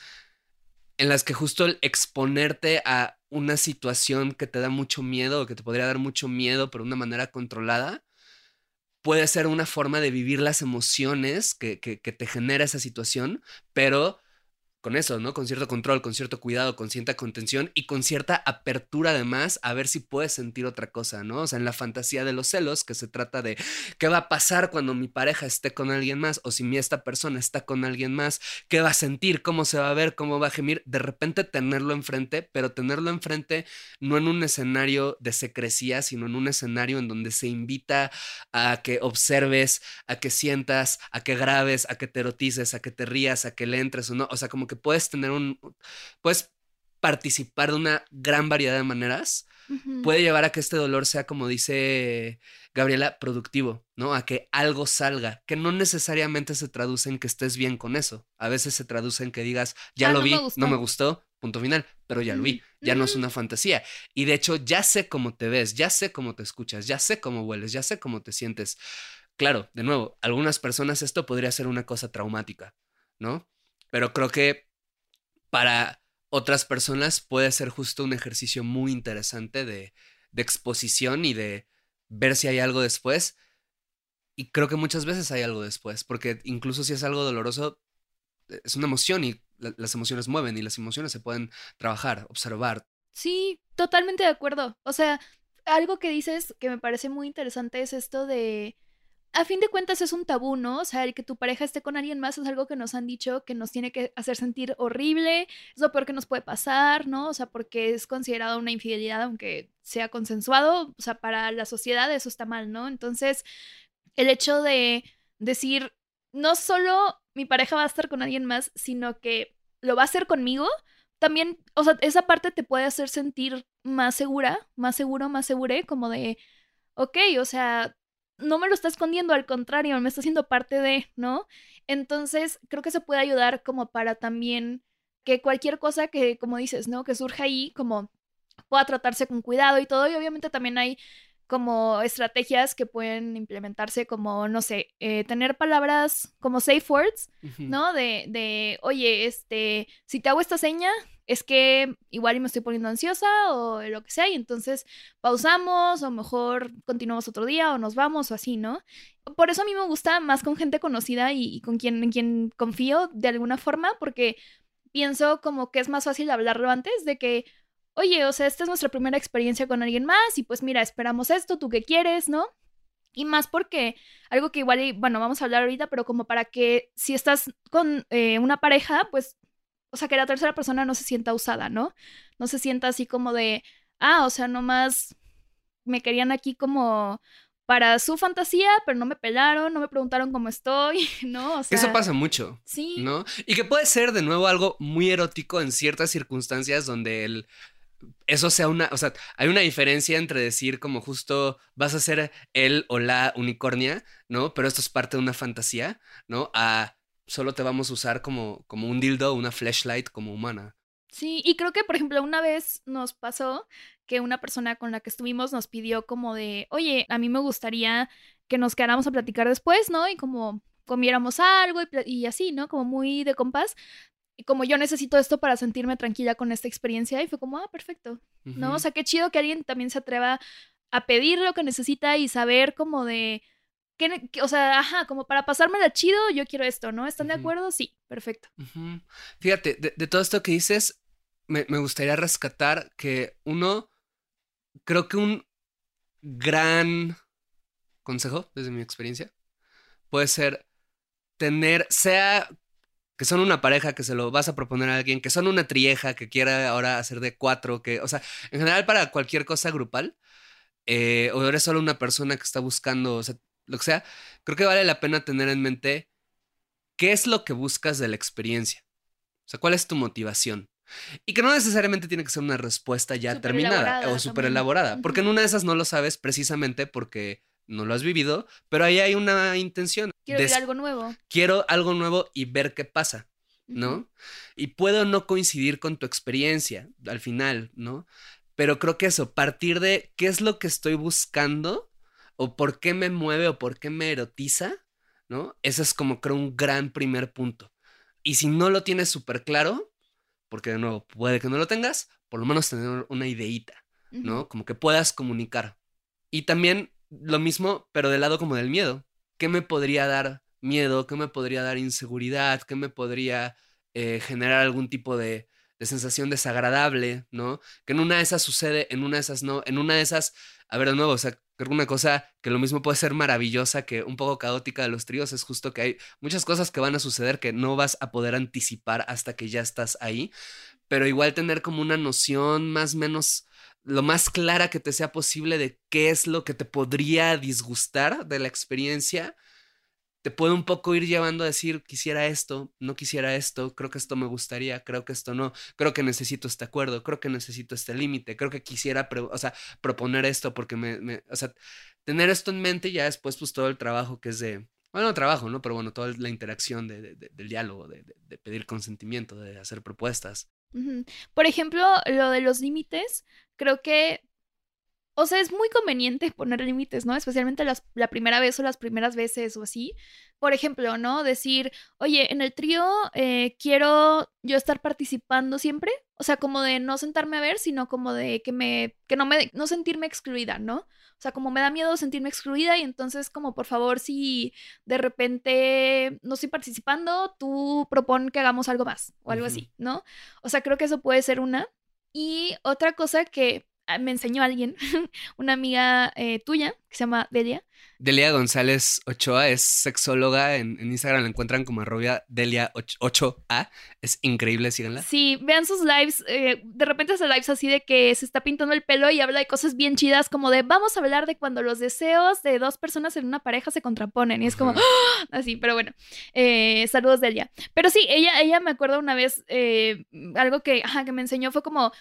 en las que justo el exponerte a una situación que te da mucho miedo o que te podría dar mucho miedo, pero de una manera controlada, puede ser una forma de vivir las emociones que, que, que te genera esa situación, pero con eso, ¿no? Con cierto control, con cierto cuidado, con cierta contención y con cierta apertura además a ver si puedes sentir otra cosa, ¿no? O sea, en la fantasía de los celos, que se trata de qué va a pasar cuando mi pareja esté con alguien más o si mi esta persona está con alguien más, qué va a sentir, cómo se va a ver, cómo va a gemir, de repente tenerlo enfrente, pero tenerlo enfrente no en un escenario de secrecía, sino en un escenario en donde se invita a que observes, a que sientas, a que grabes, a que te erotices, a que te rías, a que le entres o no. O sea, como que puedes tener un. Puedes participar de una gran variedad de maneras. Puede llevar a que este dolor sea, como dice Gabriela, productivo, ¿no? A que algo salga, que no necesariamente se traduce en que estés bien con eso. A veces se traduce en que digas, ya Ah, lo no vi, me no me gustó, punto final, pero ya lo vi, ya no es una fantasía. Y de hecho, ya sé cómo te ves, ya sé cómo te escuchas, ya sé cómo hueles, ya sé cómo te sientes. Claro, de nuevo, algunas personas esto podría ser una cosa traumática, ¿no? Pero creo que para otras personas puede ser justo un ejercicio muy interesante de, exposición y de ver si hay algo después. Y creo que muchas veces hay algo después, porque incluso si es algo doloroso, eh, es una emoción y la- las emociones mueven y las emociones se pueden trabajar, observar. Sí, totalmente de acuerdo. O sea, algo que dices que me parece muy interesante es esto de, a fin de cuentas es un tabú, ¿no? O sea, el que tu pareja esté con alguien más es algo que nos han dicho que nos tiene que hacer sentir horrible, es lo peor que nos puede pasar, ¿no? O sea, porque es considerado una infidelidad aunque sea consensuado, o sea, para la sociedad eso está mal, ¿no? Entonces, el hecho de decir, no solo mi pareja va a estar con alguien más, sino que lo va a hacer conmigo, también, o sea, esa parte te puede hacer sentir más segura, más seguro, más segure, como de, ok, o sea, no me lo está escondiendo, al contrario, me está haciendo parte de, ¿no? Entonces, creo que se puede ayudar como para también que cualquier cosa que, como dices, ¿no? Que surja ahí, como pueda tratarse con cuidado y todo, y obviamente también hay como estrategias que pueden implementarse como, no sé, eh, tener palabras como safe words. ¿no? De, de, oye, este, si te hago esta seña, es que igual me estoy poniendo ansiosa o lo que sea, y entonces pausamos, o mejor continuamos otro día, o nos vamos, o así, ¿no? Por eso a mí me gusta más con gente conocida y, con quien, en quien confío de alguna forma, porque pienso como que es más fácil hablarlo antes de que, oye, o sea, esta es nuestra primera experiencia con alguien más, y pues mira, esperamos esto, tú qué quieres, ¿no? Y más porque algo que igual, bueno, vamos a hablar ahorita, pero como para que si estás con eh, una pareja, pues, o sea, que la tercera persona no se sienta usada, ¿no? No se sienta así como de, ah, o sea, nomás me querían aquí como para su fantasía, pero no me pelaron, no me preguntaron cómo estoy, ¿no? O sea, Eso pasa mucho, Sí. ¿no? Y que puede ser de nuevo algo muy erótico en ciertas circunstancias donde el eso sea una, o sea, hay una diferencia entre decir como justo vas a ser él o la unicornia, ¿no? Pero esto es parte de una fantasía, ¿no? A solo te vamos a usar como, como un dildo, una flashlight como humana. Sí, y creo que, por ejemplo, una vez nos pasó que una persona con la que estuvimos nos pidió como de, oye, a mí me gustaría que nos quedáramos a platicar después, ¿no? Y como comiéramos algo y, así, ¿no? Como muy de compás. Y como yo necesito esto para sentirme tranquila con esta experiencia, y fue como, ah, perfecto, ¿no? O sea, qué chido que alguien también se atreva a pedir lo que necesita y saber como de, qué o sea, ajá, como para pasármela chido, yo quiero esto, ¿no? ¿Están de acuerdo? Sí, perfecto. Fíjate, de, de todo esto que dices, me, me gustaría rescatar que uno, creo que un gran consejo, desde mi experiencia, puede ser tener, sea que son una pareja que se lo vas a proponer a alguien, que son una trieja que quiera ahora hacer de cuatro, que, o sea, en general para cualquier cosa grupal, eh, o eres solo una persona que está buscando, o sea, lo que sea, creo que vale la pena tener en mente qué es lo que buscas de la experiencia. O sea, cuál es tu motivación. Y que no necesariamente tiene que ser una respuesta ya terminada o súper elaborada, porque en una de esas no lo sabes precisamente porque no lo has vivido, pero ahí hay una intención. Quiero vivir algo nuevo. quiero algo nuevo y ver qué pasa, ¿no? Y puedo no coincidir con tu experiencia al final, ¿no? Pero creo que eso, partir de qué es lo que estoy buscando o por qué me mueve o por qué me erotiza, ¿no? Ese es como creo un gran primer punto. Y si no lo tienes súper claro, porque de nuevo puede que no lo tengas, por lo menos tener una ideíta, ¿no? Como que puedas comunicar. Y también lo mismo, pero del lado como del miedo. ¿Qué me podría dar miedo? ¿Qué me podría dar inseguridad? ¿Qué me podría eh, generar algún tipo de, de sensación desagradable, ¿no? Que en una de esas sucede, en una de esas no, en una de esas, a ver de nuevo, o sea, creo que una cosa que lo mismo puede ser maravillosa que un poco caótica de los tríos es justo que hay muchas cosas que van a suceder que no vas a poder anticipar hasta que ya estás ahí, pero igual tener como una noción más o menos lo más clara que te sea posible de qué es lo que te podría disgustar de la experiencia, te puede un poco ir llevando a decir, quisiera esto, no quisiera esto, creo que esto me gustaría, creo que esto no, creo que necesito este acuerdo, creo que necesito este límite, creo que quisiera, proponer esto porque me, o sea, tener esto en mente ya después pues todo el trabajo que es de, bueno, no trabajo, ¿no? Pero bueno, toda la interacción de- de- de- del diálogo, de, pedir consentimiento, de hacer propuestas. Por ejemplo, lo de los límites, creo que, o sea, es muy conveniente poner límites, ¿no? Especialmente las, la primera vez o las primeras veces o así. Por ejemplo, ¿no? Decir, oye, en el trío eh, quiero yo estar participando siempre. O sea, como de no sentarme a ver, sino como de que me, que no me, no sentirme excluida, ¿no? O sea, como me da miedo sentirme excluida y entonces como por favor, si de repente no estoy participando, tú propon que hagamos algo más o algo así, ¿no? O sea, creo que eso puede ser una. Y otra cosa que me enseñó alguien, una amiga eh, tuya, que se llama Delia. Delia González Ochoa es sexóloga. En, en Instagram la encuentran como arroba Delia 8A. Es increíble, síganla. Sí, vean sus lives. eh, de repente hace lives así de que se está pintando el pelo y habla de cosas bien chidas, como de vamos a hablar de cuando los deseos de dos personas en una pareja se contraponen. Y es como. ¡ah! así, pero bueno. eh, saludos Delia. Pero sí, ella, ella me acuerdo una vez, algo que, ajá, que me enseñó fue como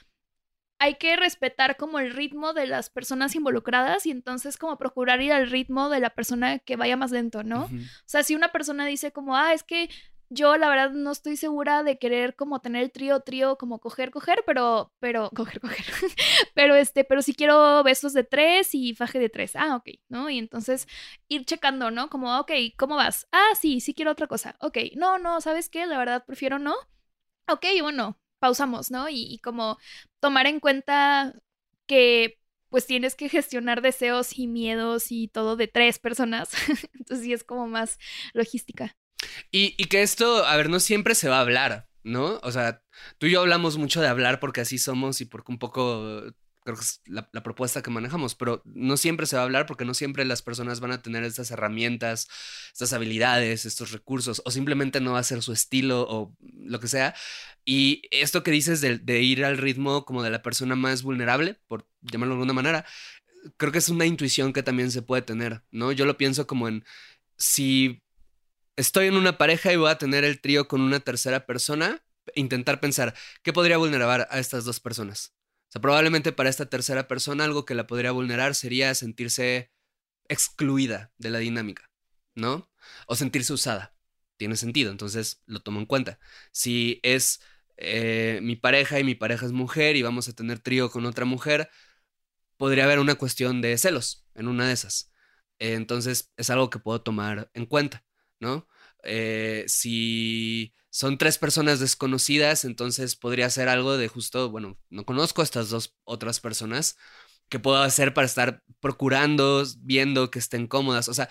hay que respetar como el ritmo de las personas involucradas y entonces como procurar ir al ritmo de la persona que vaya más lento, ¿no? O sea, si una persona dice como, ah, es que yo la verdad no estoy segura de querer como tener el trío, trío, como coger, coger, pero, pero, coger, coger. pero este, pero si quiero besos de tres y faje de tres. Ah, ok, ¿no? Y entonces ir checando, ¿no? Como, ok, ¿cómo vas? Ah, sí, sí quiero otra cosa. Ok, no, no, ¿sabes qué? La verdad prefiero no. Ok, bueno, pausamos, ¿no? Y, como tomar en cuenta que pues tienes que gestionar deseos y miedos y todo de tres personas. Entonces sí es como más logística. Y, y que esto, a ver, no siempre se va a hablar, ¿no? O sea, tú y yo hablamos mucho de hablar porque así somos y porque un poco creo que es la, la propuesta que manejamos, pero no siempre se va a hablar porque no siempre las personas van a tener estas herramientas, estas habilidades, estos recursos, o simplemente no va a ser su estilo o lo que sea. Y esto que dices de, ir al ritmo como de la persona más vulnerable, por llamarlo de alguna manera, creo que es una intuición que también se puede tener, ¿no? Yo lo pienso como en si estoy en una pareja y voy a tener el trío con una tercera persona, intentar pensar, ¿qué podría vulnerar a estas dos personas? O sea, probablemente para esta tercera persona algo que la podría vulnerar sería sentirse excluida de la dinámica, ¿no? O sentirse usada. Tiene sentido, entonces lo tomo en cuenta. Si es eh, mi pareja y mi pareja es mujer y vamos a tener trío con otra mujer, podría haber una cuestión de celos en una de esas. entonces es algo que puedo tomar en cuenta, ¿no? Eh, si son tres personas desconocidas, entonces podría ser algo de justo, bueno, no conozco a estas dos otras personas, que puedo hacer para estar procurando, viendo que estén cómodas? O sea,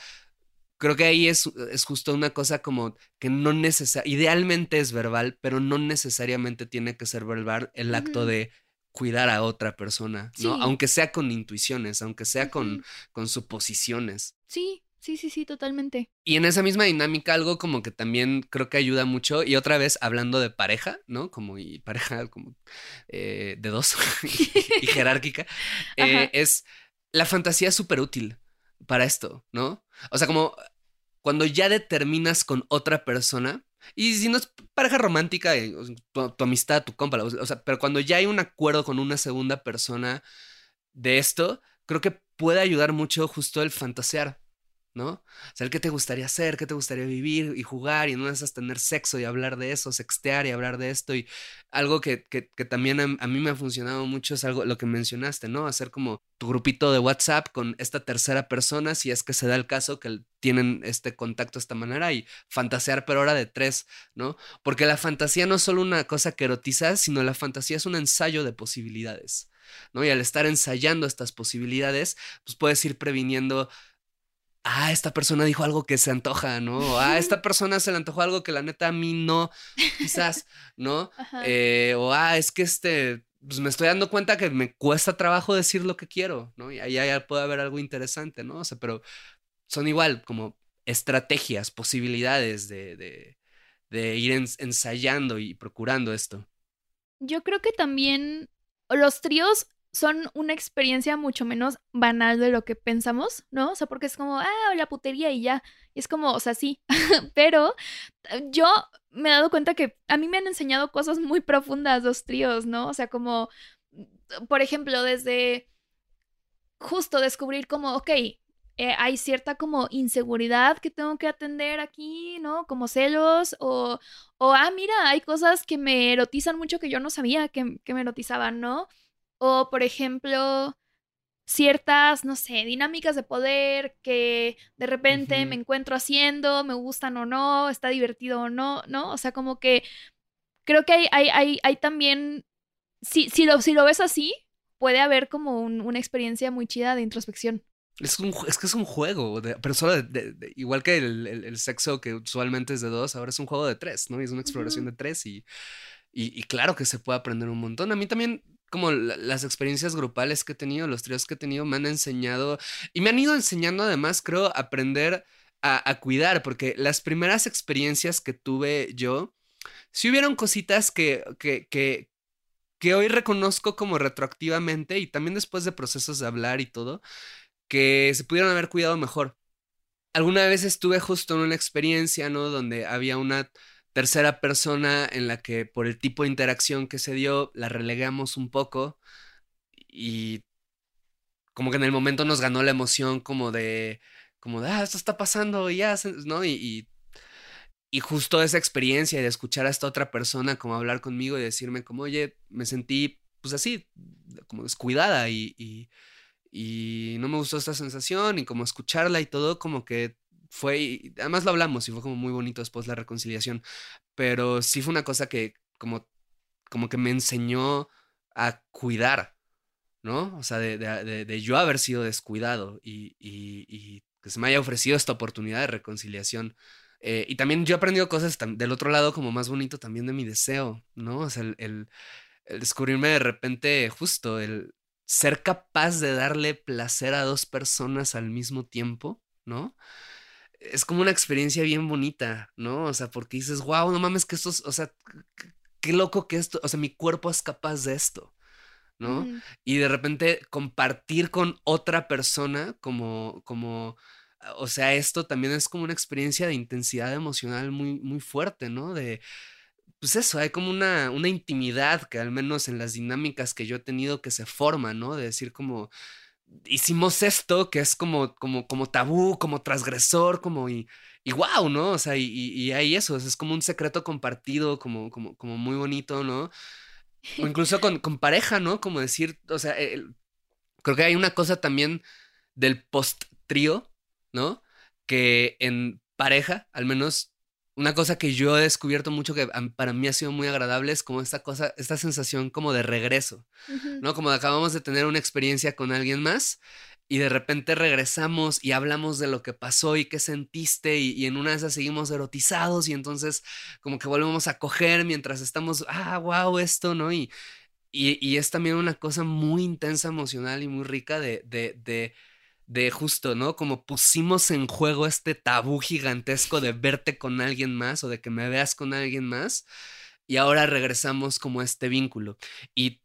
creo que ahí es, es justo una cosa como que no necesariamente, idealmente es verbal, pero no necesariamente tiene que ser verbal el acto de cuidar a otra persona, ¿no? Aunque sea con intuiciones, aunque sea con, con suposiciones. Sí, Sí, sí, sí, totalmente. Y en esa misma dinámica, algo como que también creo que ayuda mucho, y otra vez hablando de pareja, ¿no? Como y pareja como eh, de dos y, jerárquica, eh, es la fantasía súper útil para esto, ¿no? O sea, como cuando ya determinas con otra persona, y si no es pareja romántica, eh, tu, amistad, tu compa, o sea, pero cuando ya hay un acuerdo con una segunda persona de esto, creo que puede ayudar mucho justo el fantasear. ¿No? Sea, ¿qué te gustaría hacer? ¿Qué te gustaría vivir y jugar? Y no esas tener sexo y hablar de eso, sextear y hablar de esto. Y algo que, que, también a, mí me ha funcionado mucho es algo, lo que mencionaste, ¿no? Hacer como tu grupito de WhatsApp con esta tercera persona, si es que se da el caso que tienen este contacto de esta manera y fantasear, pero ahora de tres, ¿no? Porque la fantasía no es solo una cosa que erotiza, sino la fantasía es un ensayo de posibilidades, ¿no? Y al estar ensayando estas posibilidades, pues puedes ir previniendo ah, esta persona dijo algo que se antoja, ¿no? Ah, esta persona se le antojó algo que la neta a mí no, quizás, ¿no? Eh, o ah, es que este, pues me estoy dando cuenta que me cuesta trabajo decir lo que quiero, ¿no? Y ahí ya puede haber algo interesante, ¿no? O sea, pero son igual como estrategias, posibilidades de, de, de ir ensayando y procurando esto. Yo creo que también los tríos son una experiencia mucho menos banal de lo que pensamos, ¿no? O sea, porque es como, ah, la putería y ya. Y es como, o sea, sí. Pero eh, yo me he dado cuenta que a mí me han enseñado cosas muy profundas los tríos, ¿no? O sea, como, mm, por ejemplo, desde justo descubrir como, ok, eh, hay cierta como inseguridad que tengo que atender aquí, ¿no? Como celos o, o, ah, mira, hay cosas que me erotizan mucho que yo no sabía que, que me erotizaban, ¿no? O, por ejemplo, ciertas, no sé, dinámicas de poder que de repente me encuentro haciendo, me gustan o no, está divertido o no, ¿no? O sea, como que creo que hay, hay, hay, hay también, si, si, lo, si lo ves así, puede haber como una experiencia muy chida de introspección. Es, un, es que es un juego, pero solo de, igual que el, el, sexo que usualmente es de dos, ahora es un juego de tres, ¿no? Y es una exploración de tres y, y, y, claro que se puede aprender un montón. A mí también como las experiencias grupales que he tenido, los tríos que he tenido, me han enseñado y me han ido enseñando además, creo, a aprender a, cuidar, porque las primeras experiencias que tuve yo, sí hubieron cositas que, que, que, que hoy reconozco como retroactivamente y también después de procesos de hablar y todo, que se pudieron haber cuidado mejor. Alguna vez estuve justo en una experiencia, ¿no? Donde había una tercera persona en la que por el tipo de interacción que se dio la relegamos un poco y como que en el momento nos ganó la emoción como de como de ah esto está pasando y ya no y, y, justo esa experiencia de escuchar a esta otra persona como hablar conmigo y decirme como oye me sentí pues así como descuidada y, y, y no me gustó esta sensación y como escucharla y todo como que fue, además lo hablamos y fue como muy bonito después la reconciliación, pero sí fue una cosa que como, como que me enseñó a cuidar, ¿no? O sea, de, de, de, yo haber sido descuidado y, y, y, que se me haya ofrecido esta oportunidad de reconciliación. Eh, y también yo he aprendido cosas del otro lado como más bonito también de mi deseo, ¿no? O sea, el, el descubrirme de repente justo, el ser capaz de darle placer a dos personas al mismo tiempo, ¿no? Es como una experiencia bien bonita, ¿no? O sea, porque dices, wow, no mames, que esto, o sea, qué loco que esto, o sea, mi cuerpo es capaz de esto, ¿no? Y de repente compartir con otra persona como, como, o sea, esto también es como una experiencia de intensidad emocional muy, muy fuerte, ¿no? De, pues eso, hay como una, una intimidad que al menos en las dinámicas que yo he tenido que se forma, ¿no? De decir como, hicimos esto que es como, como, como tabú, como transgresor, como y, y wow, ¿no? O sea, y, y, hay eso, es como un secreto compartido, como, como, como muy bonito, ¿no? O incluso con, con pareja, ¿no? Como decir, o sea, el- creo que hay una cosa también del post-trío, ¿no? Que en pareja, al menos, una cosa que yo he descubierto mucho que para mí ha sido muy agradable es como esta cosa, esta sensación como de regreso. ¿no? Como acabamos de tener una experiencia con alguien más y de repente regresamos y hablamos de lo que pasó y qué sentiste y, y en una de esas seguimos erotizados y entonces como que volvemos a coger mientras estamos, ah, wow, esto, ¿no? Y, y, y es también una cosa muy intensa emocional y muy rica de, de, de, de justo, ¿no? Como pusimos en juego este tabú gigantesco de verte con alguien más o de que me veas con alguien más y ahora regresamos como a este vínculo. Y,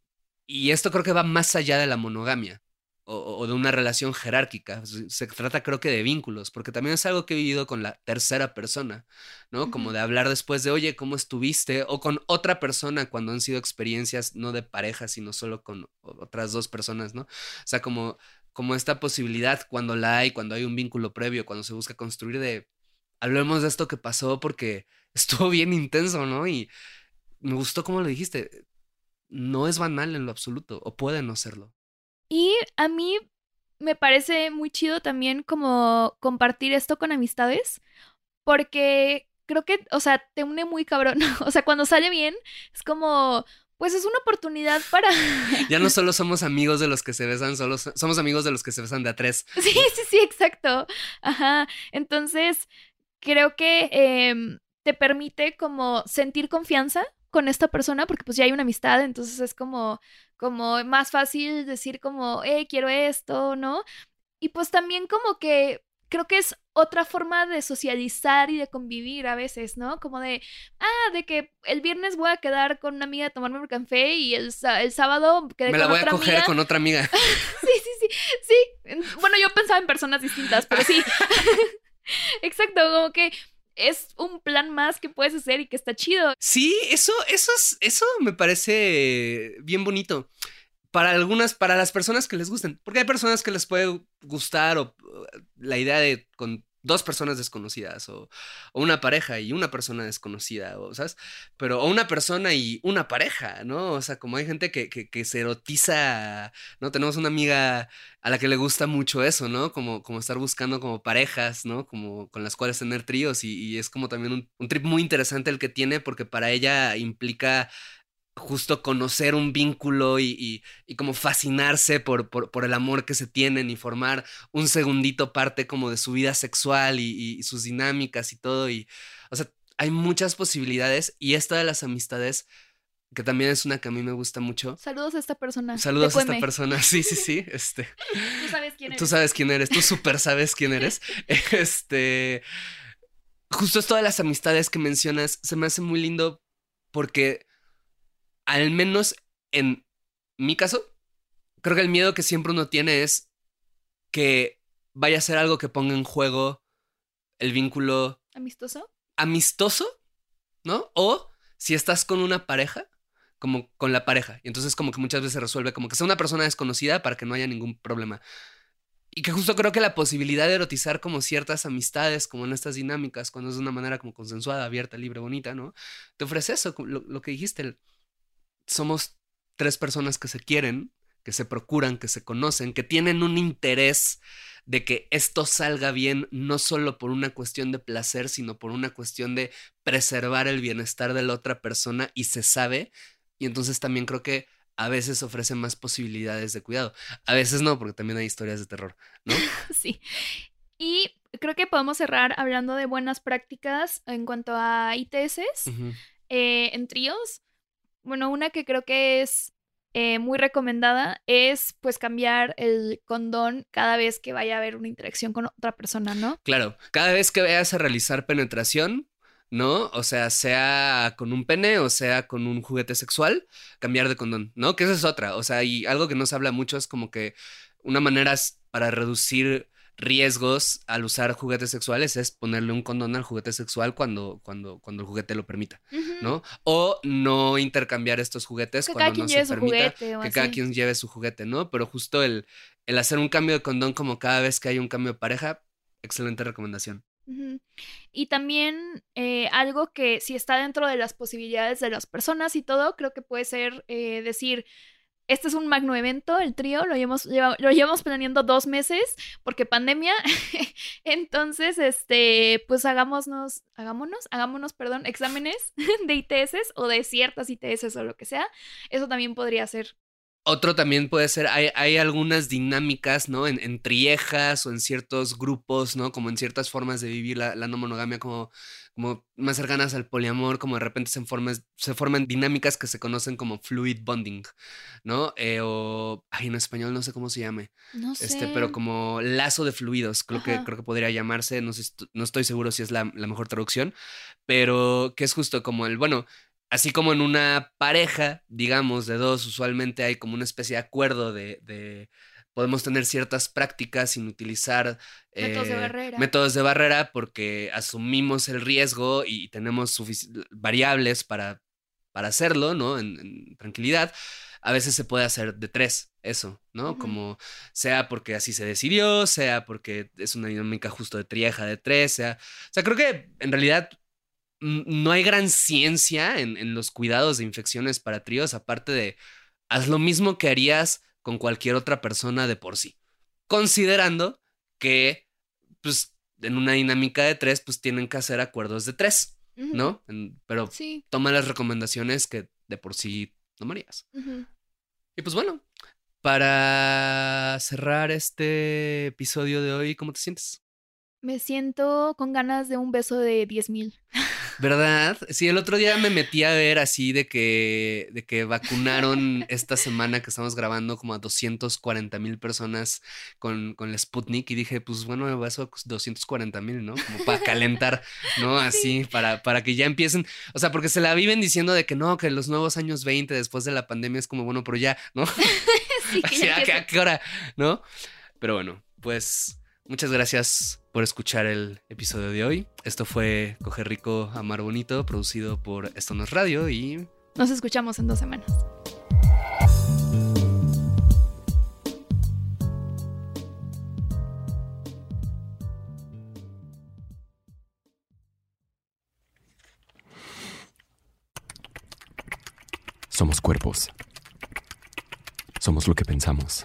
y esto creo que va más allá de la monogamia o, o de una relación jerárquica. Se, trata creo que de vínculos, porque también es algo que he vivido con la tercera persona, ¿no? Como de hablar después de, oye, ¿cómo estuviste? O con otra persona cuando han sido experiencias no de pareja, sino solo con otras dos personas, ¿no? O sea, como, como esta posibilidad cuando la hay, cuando hay un vínculo previo, cuando se busca construir de, hablemos de esto que pasó porque estuvo bien intenso, ¿no? Y me gustó como lo dijiste, no es banal en lo absoluto, o puede no serlo. Y a mí me parece muy chido también como compartir esto con amistades, porque creo que, o sea, te une muy cabrón. O sea, cuando sale bien, es como, pues es una oportunidad para... Ya no solo somos amigos de los que se besan, solo so- somos amigos de los que se besan de a tres. Sí, sí, sí, exacto. Ajá. Entonces, creo que em, te permite como sentir confianza con esta persona, porque pues ya hay una amistad, entonces es como, como más fácil decir como, hey, quiero esto, ¿no? Y pues también como que creo que es otra forma de socializar y de convivir a veces, ¿no? Como de, ah, de que el viernes voy a quedar con una amiga a tomarme un café y el, el sábado quedé Me con la voy a coger amiga. con otra amiga. Sí, sí, sí, sí. Bueno, yo pensaba en personas distintas, pero sí. Exacto, como que es un plan más que puedes hacer y que está chido. Sí, eso, eso es, eso me parece bien bonito. Para algunas, para las personas que les gusten. Porque hay personas que les puede gustar o uh, la idea de con dos personas desconocidas o, una pareja y una persona desconocida, o, ¿sabes? Pero, o una persona y una pareja, ¿no? O sea, como hay gente que, que, que se erotiza, ¿no? Tenemos una amiga a la que le gusta mucho eso, ¿no? Como, como estar buscando como parejas, ¿no? Como con las cuales tener tríos y, es como también un trip muy interesante el que tiene porque para ella implica justo conocer un vínculo y, y, y como fascinarse por, por, por, el amor que se tienen y formar un segundito parte como de su vida sexual y, y, y sus dinámicas y todo. Y, o sea, hay muchas posibilidades y esta de las amistades que también es una que a mí me gusta mucho. Saludos a esta persona. Saludos a esta persona. Sí, sí, sí. Este. Tú sabes quién eres. Tú sabes quién eres. Tú súper sabes quién eres. Este. Justo esto de las amistades que mencionas se me hace muy lindo porque, al menos en mi caso, creo que el miedo que siempre uno tiene es que vaya a ser algo que ponga en juego el vínculo amistoso. Amistoso, ¿no? O si estás con una pareja, como con la pareja. Y entonces como que muchas veces se resuelve como que sea una persona desconocida para que no haya ningún problema. Y que justo creo que la posibilidad de erotizar como ciertas amistades, como en estas dinámicas, cuando es de una manera como consensuada, abierta, libre, bonita, ¿no? Te ofrece eso, lo, lo que dijiste. El, somos tres personas que se quieren, que se procuran, que se conocen, que tienen un interés de que esto salga bien, no solo por una cuestión de placer, sino por una cuestión de preservar el bienestar de la otra persona y se sabe. Y entonces también creo que a veces ofrece más posibilidades de cuidado. A veces no, porque también hay historias de terror, ¿no? sí. Y creo que podemos cerrar hablando de buenas prácticas en cuanto a ITS uh -huh. eh, en tríos. Bueno, una que creo que es eh, muy recomendada es pues cambiar el condón cada vez que vaya a haber una interacción con otra persona, ¿no? Claro, cada vez que vayas a realizar penetración, ¿no? O sea, sea con un pene o sea con un juguete sexual, cambiar de condón, ¿no? Que esa es otra. O sea, y algo que no se habla mucho es como que una manera para reducir riesgos al usar juguetes sexuales es ponerle un condón al juguete sexual cuando, cuando, cuando el juguete lo permita. ¿no? O no intercambiar estos juguetes Que cuando no se permita que cada quien lleve su juguete, ¿no? Pero justo el, el hacer un cambio de condón como cada vez que hay un cambio de pareja, excelente recomendación. Y también eh, algo que si está dentro de las posibilidades de las personas y todo, creo que puede ser eh, decir, este es un magno evento, el trío, lo llevamos, lleva- lo llevamos planeando dos meses porque pandemia. Entonces, este, pues hagámonos, hagámonos, hagámonos, perdón, exámenes de ITS o de ciertas ITS o lo que sea. Eso también podría ser. Otro también puede ser, hay, hay algunas dinámicas, ¿no? En, en triejas o en ciertos grupos, ¿no? Como en ciertas formas de vivir la, la no monogamia como, como más cercanas al poliamor, como de repente se, forman, se forman dinámicas que se conocen como fluid bonding, ¿no? Eh, o, ay, en español no sé cómo se llame, No sé. este, pero como lazo de fluidos, creo que, creo que podría llamarse, no sé, no estoy seguro si es la, la mejor traducción, pero que es justo como el, bueno, así como en una pareja, digamos, de dos, usualmente hay como una especie de acuerdo de, de podemos tener ciertas prácticas sin utilizar Métodos de eh, barrera. métodos de barrera porque asumimos el riesgo y tenemos variables para, para hacerlo, ¿no? En, en tranquilidad. A veces se puede hacer de tres, eso, ¿no? Como sea porque así se decidió, sea porque es una dinámica justo de trieja de tres, sea. O sea, creo que en realidad no hay gran ciencia en, en los cuidados de infecciones para tríos, aparte de haz lo mismo que harías con cualquier otra persona de por sí. Considerando que, pues, en una dinámica de tres, pues tienen que hacer acuerdos de tres. ¿no? En- pero Sí. toma las recomendaciones que de por sí tomarías. Y pues bueno, para cerrar este episodio de hoy, ¿cómo te sientes? Me siento con ganas de un beso de 10 mil. ¿Verdad? Sí, el otro día me metí a ver así de que, de que vacunaron esta semana que estamos grabando como a 240 mil personas con, con el Sputnik y dije, pues bueno, me vas a 240 mil, ¿no? Como para calentar, ¿no? Así, para, para que ya empiecen, o sea, porque se la viven diciendo de que no, que los nuevos años 20 después de la pandemia es como, bueno, pero ya, ¿no? sí, que Así, ya ¿a, qué, empieza. a qué hora? ¿No? Pero bueno, pues muchas gracias por escuchar el episodio de hoy. Esto fue Coger Rico, Amar Bonito, producido por Esto No es Radio y Nos escuchamos en dos semanas. Somos cuerpos. Somos lo que pensamos.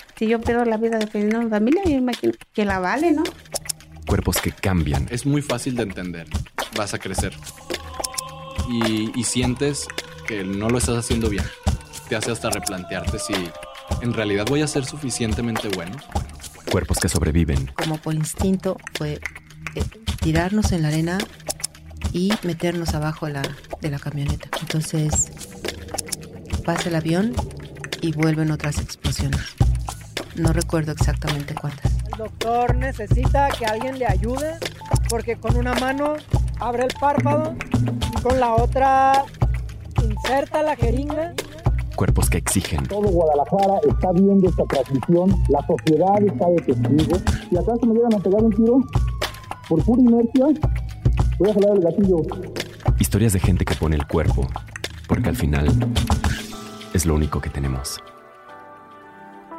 Si yo pierdo la vida defendiendo a mi familia, yo imagino que la vale, ¿no? Cuerpos que cambian. Es muy fácil de entender. Vas a crecer. Y, y sientes que no lo estás haciendo bien. Te hace hasta replantearte si en realidad voy a ser suficientemente bueno. Cuerpos que sobreviven. como por instinto fue eh, tirarnos en la arena y meternos abajo de la, de la camioneta. Entonces pasa el avión y vuelven otras explosiones. No recuerdo exactamente cuántas. El doctor necesita que alguien le ayude porque con una mano abre el párpado y con la otra inserta la jeringa. Cuerpos que exigen. Todo Guadalajara está viendo esta transmisión, la sociedad está de testigo. Si acaso me llegan a pegar un tiro, por pura inercia, voy a jalar el gatillo. Historias de gente que pone el cuerpo. Porque al final es lo único que tenemos.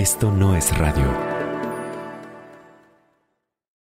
Esto no es radio.